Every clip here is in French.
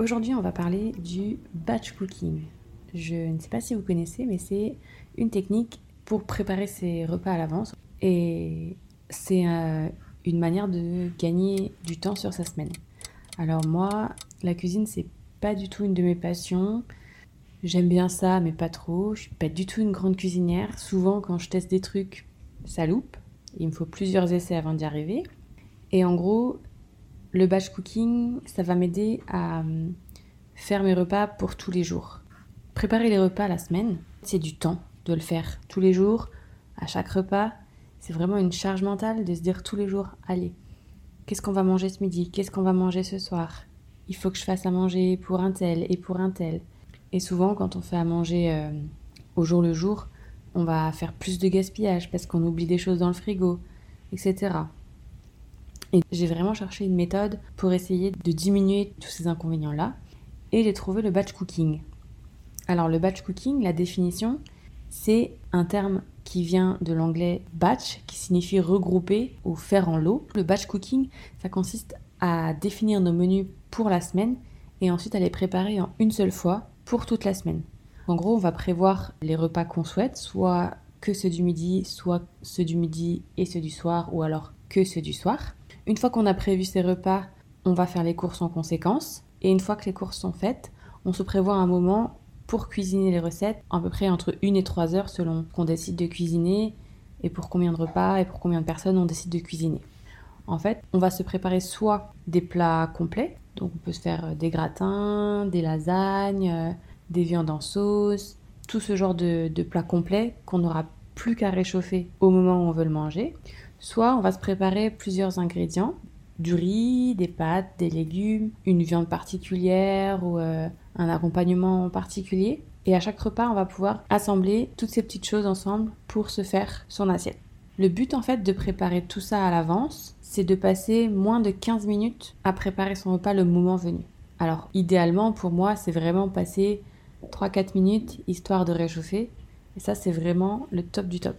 Aujourd'hui on va parler du batch cooking. Je ne sais pas si vous connaissez, mais c'est une technique pour préparer ses repas à l'avance. Et c'est euh, une manière de gagner du temps sur sa semaine. Alors moi, la cuisine, c'est pas du tout une de mes passions. J'aime bien ça, mais pas trop. Je suis pas du tout une grande cuisinière. Souvent, quand je teste des trucs, ça loupe. Il me faut plusieurs essais avant d'y arriver. Et en gros, le batch cooking, ça va m'aider à euh, faire mes repas pour tous les jours. Préparer les repas la semaine, c'est du temps de le faire tous les jours, à chaque repas. C'est vraiment une charge mentale de se dire tous les jours, allez, qu'est-ce qu'on va manger ce midi? Qu'est-ce qu'on va manger ce soir? Il faut que je fasse à manger pour un tel et pour un tel. Et souvent, quand on fait à manger euh, au jour le jour, on va faire plus de gaspillage parce qu'on oublie des choses dans le frigo, etc. Et j'ai vraiment cherché une méthode pour essayer de diminuer tous ces inconvénients-là. Et j'ai trouvé le batch cooking. Alors le batch cooking, la définition, c'est un terme qui vient de l'anglais batch, qui signifie regrouper ou faire en lot. Le batch cooking, ça consiste à définir nos menus pour la semaine et ensuite à les préparer en une seule fois pour toute la semaine. En gros, on va prévoir les repas qu'on souhaite, soit que ceux du midi, soit ceux du midi et ceux du soir, ou alors que ceux du soir. Une fois qu'on a prévu ces repas, on va faire les courses en conséquence. Et une fois que les courses sont faites, on se prévoit un moment pour cuisiner les recettes, à peu près entre 1 et 3 heures selon qu'on décide de cuisiner et pour combien de repas et pour combien de personnes on décide de cuisiner. En fait, on va se préparer soit des plats complets, donc on peut se faire des gratins, des lasagnes, des viandes en sauce, tout ce genre de, plats complets qu'on n'aura plus qu'à réchauffer au moment où on veut le manger. Soit on va se préparer plusieurs ingrédients, du riz, des pâtes, des légumes, une viande particulière ou euh, un accompagnement particulier. Et à chaque repas, on va pouvoir assembler toutes ces petites choses ensemble pour se faire son assiette. Le but en fait de préparer tout ça à l'avance, c'est de passer moins de 15 minutes à préparer son repas le moment venu. Alors idéalement pour moi, c'est vraiment passer 3-4 minutes histoire de réchauffer. Et ça, c'est vraiment le top du top.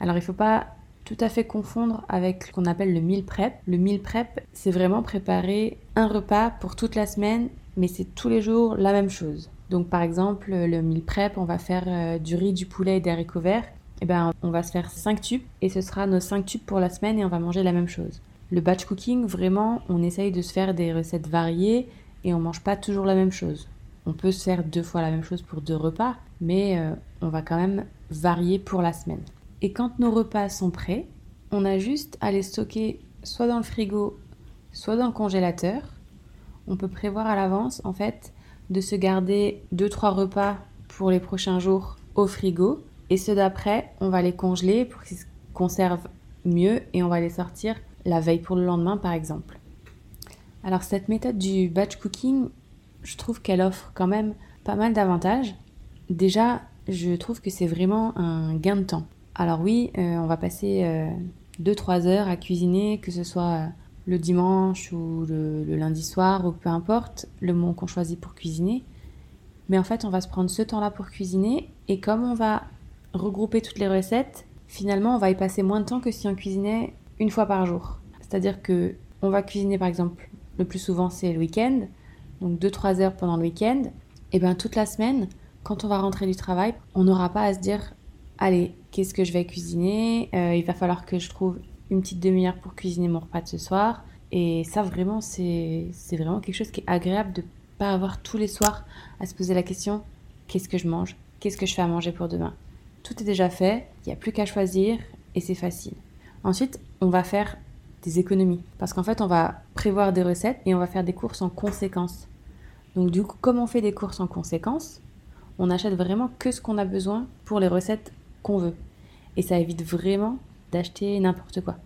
Alors, il ne faut pas tout à fait confondre avec ce qu'on appelle le meal prep. Le meal prep, c'est vraiment préparer un repas pour toute la semaine, mais c'est tous les jours la même chose. Donc, par exemple, le meal prep, on va faire euh, du riz, du poulet et des haricots verts. Et eh ben, on va se faire 5 tubes et ce sera nos 5 tubes pour la semaine et on va manger la même chose. Le batch cooking, vraiment, on essaye de se faire des recettes variées et on mange pas toujours la même chose. On peut se faire deux fois la même chose pour deux repas, mais euh, on va quand même varier pour la semaine. Et quand nos repas sont prêts, on a juste à les stocker soit dans le frigo, soit dans le congélateur. On peut prévoir à l'avance, en fait, de se garder deux trois repas pour les prochains jours au frigo. Et ceux d'après, on va les congeler pour qu'ils se conservent mieux et on va les sortir la veille pour le lendemain, par exemple. Alors cette méthode du batch cooking, je trouve qu'elle offre quand même pas mal d'avantages. Déjà, je trouve que c'est vraiment un gain de temps. Alors oui, euh, on va passer 2-3 euh, heures à cuisiner, que ce soit euh, le dimanche ou le, lundi soir, ou peu importe le moment qu'on choisit pour cuisiner. Mais en fait, on va se prendre ce temps-là pour cuisiner, et comme on va regrouper toutes les recettes, finalement, on va y passer moins de temps que si on cuisinait une fois par jour. C'est-à-dire que on va cuisiner par exemple, le plus souvent c'est le week-end, donc 2-3 heures pendant le week-end, et bien toute la semaine, quand on va rentrer du travail, on n'aura pas à se dire allez, qu'est-ce que je vais cuisiner euh, Il va falloir que je trouve une petite demi-heure pour cuisiner mon repas de ce soir. Et ça, vraiment, c'est vraiment quelque chose qui est agréable de pas avoir tous les soirs à se poser la question qu'est-ce que je mange? Qu'est-ce que je fais à manger pour demain? Tout est déjà fait, il n'y a plus qu'à choisir et c'est facile. Ensuite, on va faire des économies parce qu'en fait, on va prévoir des recettes et on va faire des courses en conséquence. Donc du coup, comme on fait des courses en conséquence, on achète vraiment que ce qu'on a besoin pour les recettes qu'on veut. Et ça évite vraiment d'acheter n'importe quoi.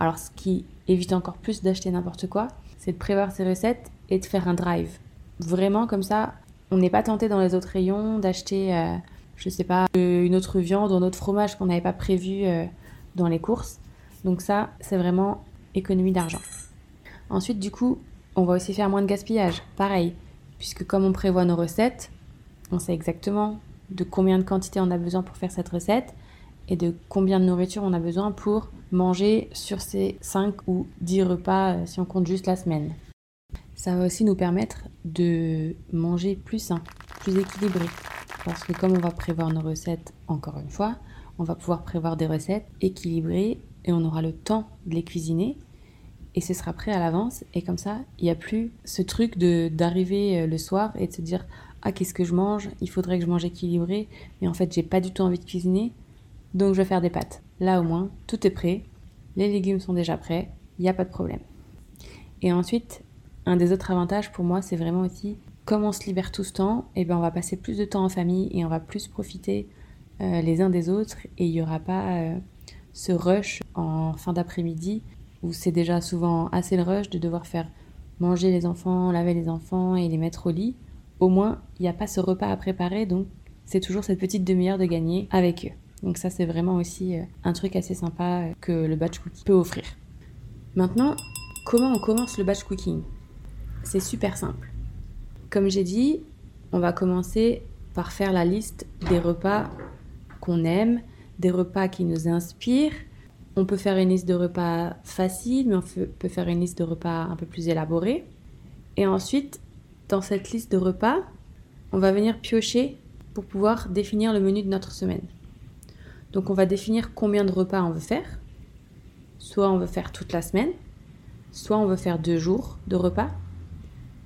Alors ce qui évite encore plus d'acheter n'importe quoi, c'est de prévoir ses recettes et de faire un drive. Vraiment comme ça, on n'est pas tenté dans les autres rayons d'acheter, euh, je sais pas, une autre viande ou un autre fromage qu'on n'avait pas prévu euh, dans les courses. Donc ça, c'est vraiment économie d'argent. Ensuite, du coup, on va aussi faire moins de gaspillage. Pareil, puisque comme on prévoit nos recettes, on sait exactement de combien de quantité on a besoin pour faire cette recette et de combien de nourriture on a besoin pour manger sur ces 5 ou 10 repas euh, si on compte juste la semaine. Ça va aussi nous permettre de manger plus sain, plus équilibré. Parce que comme on va prévoir nos recettes, encore une fois, on va pouvoir prévoir des recettes équilibrées et on aura le temps de les cuisiner et ce sera prêt à l'avance et comme ça il n'y a plus ce truc d'arriver euh, le soir et de se dire ah qu'est-ce que je mange? Il faudrait que je mange équilibré mais en fait j'ai pas du tout envie de cuisiner donc je vais faire des pâtes. Là au moins tout est prêt. Les légumes sont déjà prêts. Il n'y a pas de problème. Et ensuite un des autres avantages pour moi c'est vraiment aussi comme on se libère tout ce temps. Et eh ben on va passer plus de temps en famille et on va plus profiter euh, les uns des autres. Et il n'y aura pas euh, ce rush en fin d'après-midi où c'est déjà souvent assez le rush de devoir faire manger les enfants, laver les enfants et les mettre au lit. Au moins, il n'y a pas ce repas à préparer, donc c'est toujours cette petite demi-heure de gagner avec eux. Donc ça, c'est vraiment aussi euh, un truc assez sympa euh, que le batch cooking peut offrir. Maintenant, comment on commence le batch cooking? C'est super simple. Comme j'ai dit, on va commencer par faire la liste des repas qu'on aime, des repas qui nous inspirent. On peut faire une liste de repas facile, mais on peut faire une liste de repas un peu plus élaborée. Et ensuite, dans cette liste de repas, on va venir piocher pour pouvoir définir le menu de notre semaine. Donc on va définir combien de repas on veut faire. Soit on veut faire toute la semaine, soit on veut faire deux jours de repas.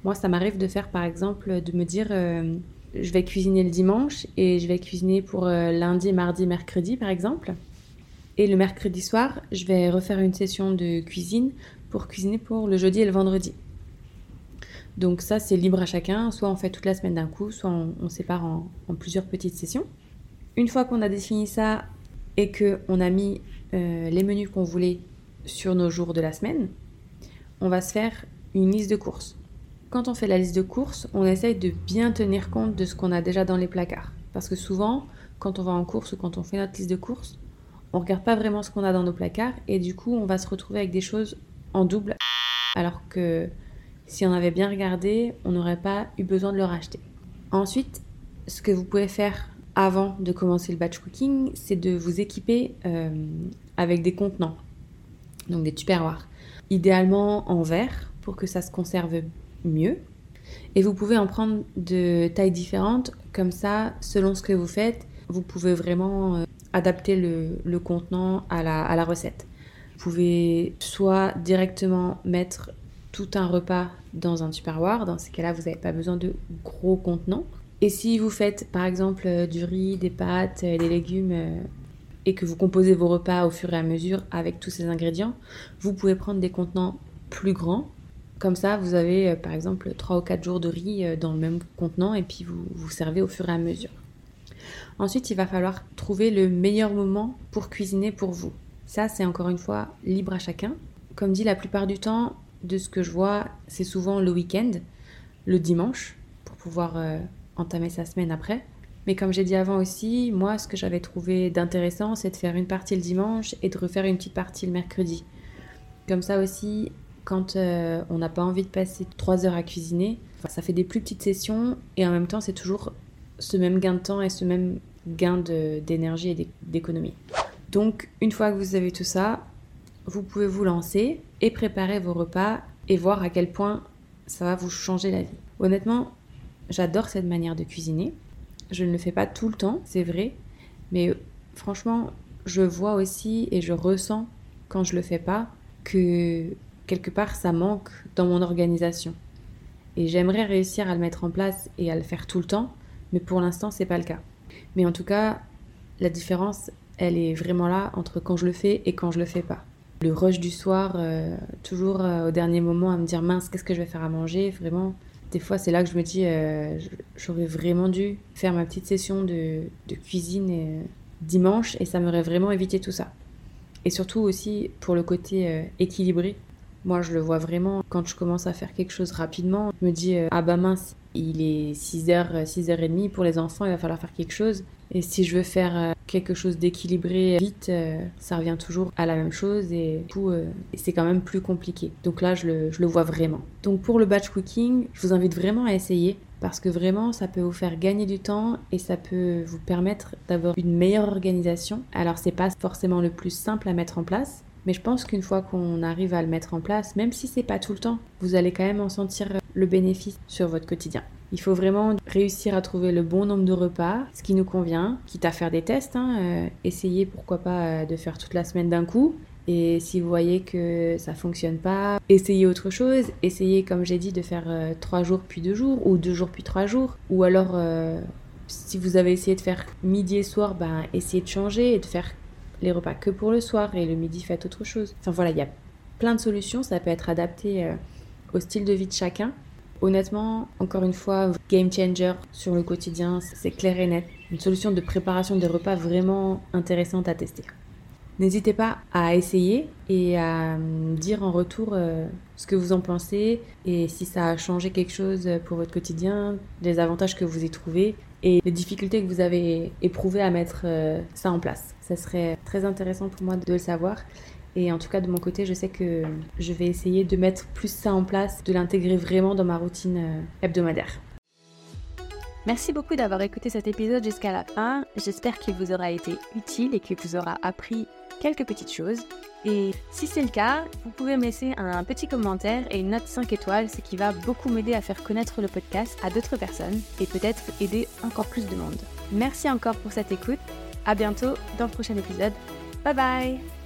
Moi, ça m'arrive de faire par exemple, de me dire, euh, je vais cuisiner le dimanche et je vais cuisiner pour euh, lundi, mardi, mercredi par exemple. Et le mercredi soir, je vais refaire une session de cuisine pour cuisiner pour le jeudi et le vendredi. Donc ça, c'est libre à chacun. Soit on fait toute la semaine d'un coup, soit on, sépare en, plusieurs petites sessions. Une fois qu'on a défini ça et qu'on a mis euh, les menus qu'on voulait sur nos jours de la semaine, on va se faire une liste de courses. Quand on fait la liste de courses, on essaye de bien tenir compte de ce qu'on a déjà dans les placards. Parce que souvent, quand on va en course ou quand on fait notre liste de courses, on regarde pas vraiment ce qu'on a dans nos placards et du coup, on va se retrouver avec des choses en double. Alors que si on avait bien regardé, on n'aurait pas eu besoin de le racheter. Ensuite, ce que vous pouvez faire avant de commencer le batch cooking, c'est de vous équiper euh, avec des contenants, donc des tupperwares. Idéalement en verre pour que ça se conserve mieux. Et vous pouvez en prendre de tailles différentes, comme ça, selon ce que vous faites, vous pouvez vraiment euh, adapter le, contenant à la, à la recette. Vous pouvez soit directement mettre tout un repas dans un tupperware, dans ce cas-là, vous n'avez pas besoin de gros contenants. Et si vous faites par exemple euh, du riz, des pâtes, euh, des légumes et que vous composez vos repas au fur et à mesure avec tous ces ingrédients, vous pouvez prendre des contenants plus grands comme ça, vous avez euh, par exemple 3 ou 4 jours de riz euh, dans le même contenant et puis vous vous servez au fur et à mesure. Ensuite, il va falloir trouver le meilleur moment pour cuisiner pour vous. Ça, c'est encore une fois libre à chacun. Comme dit, la plupart du temps, de ce que je vois, c'est souvent le week-end, le dimanche, pour pouvoir euh, entamer sa semaine après. Mais comme j'ai dit avant aussi, moi, ce que j'avais trouvé d'intéressant, c'est de faire une partie le dimanche et de refaire une petite partie le mercredi. Comme ça aussi, quand euh, on n'a pas envie de passer trois heures à cuisiner. ça fait des plus petites sessions et en même temps, c'est toujours ce même gain de temps et ce même gain d'énergie et d'économie. Donc, une fois que vous avez tout ça, vous pouvez vous lancer et préparer vos repas et voir à quel point ça va vous changer la vie. Honnêtement, j'adore cette manière de cuisiner. Je ne le fais pas tout le temps, c'est vrai, mais franchement, je vois aussi et je ressens quand je le fais pas que quelque part, ça manque dans mon organisation. Et j'aimerais réussir à le mettre en place et à le faire tout le temps, mais pour l'instant, c'est pas le cas. Mais en tout cas, la différence, elle est vraiment là entre quand je le fais et quand je le fais pas. Le rush du soir, euh, toujours euh, au dernier moment à me dire mince, qu'est-ce que je vais faire à manger Vraiment, des fois, c'est là que je me dis euh, j'aurais vraiment dû faire ma petite session de, de cuisine dimanche et ça m'aurait vraiment évité tout ça. Et surtout aussi pour le côté équilibré. Moi, je le vois vraiment quand je commence à faire quelque chose rapidement. Je me dis, ah bah mince, il est 6h, 6h30 pour les enfants, il va falloir faire quelque chose. Et si je veux faire euh, quelque chose d'équilibré vite, euh, ça revient toujours à la même chose et du coup, euh, c'est quand même plus compliqué. Donc là, je le, je le vois vraiment. Donc pour le batch cooking, je vous invite vraiment à essayer parce que vraiment ça peut vous faire gagner du temps et ça peut vous permettre d'avoir une meilleure organisation. Alors c'est pas forcément le plus simple à mettre en place, mais je pense qu'une fois qu'on arrive à le mettre en place, même si c'est pas tout le temps, vous allez quand même en sentir le bénéfice sur votre quotidien. Il faut vraiment réussir à trouver le bon nombre de repas, ce qui nous convient, quitte à faire des tests. Hein, euh, essayez pourquoi pas euh, de faire toute la semaine d'un coup. Et si vous voyez que ça fonctionne pas, essayez autre chose. Essayez, comme j'ai dit, de faire euh, trois jours puis deux jours, ou deux jours puis trois jours. Ou alors, si vous avez essayé de faire midi et soir, ben, essayez de changer et de faire les repas que pour le soir et le midi faites autre chose. Enfin voilà, il y a plein de solutions, ça peut être adapté euh, au style de vie de chacun. Honnêtement, encore une fois, game changer sur le quotidien, c'est clair et net. Une solution de préparation des repas vraiment intéressante à tester. N'hésitez pas à essayer et à me dire en retour euh, ce que vous en pensez et si ça a changé quelque chose pour votre quotidien, les avantages que vous y trouvez et les difficultés que vous avez éprouvées à mettre euh, ça en place. Ça serait très intéressant pour moi de le savoir. Et en tout cas, de mon côté, je sais que je vais essayer de mettre plus ça en place, de l'intégrer vraiment dans ma routine euh, hebdomadaire. Merci beaucoup d'avoir écouté cet épisode jusqu'à la fin. J'espère qu'il vous aura été utile et qu'il vous aura appris quelques petites choses. Et si c'est le cas, vous pouvez me laisser un petit commentaire et une note 5 étoiles, ce qui va beaucoup m'aider à faire connaître le podcast à d'autres personnes et peut-être aider encore plus de monde. Merci encore pour cette écoute. À bientôt dans le prochain épisode. Bye bye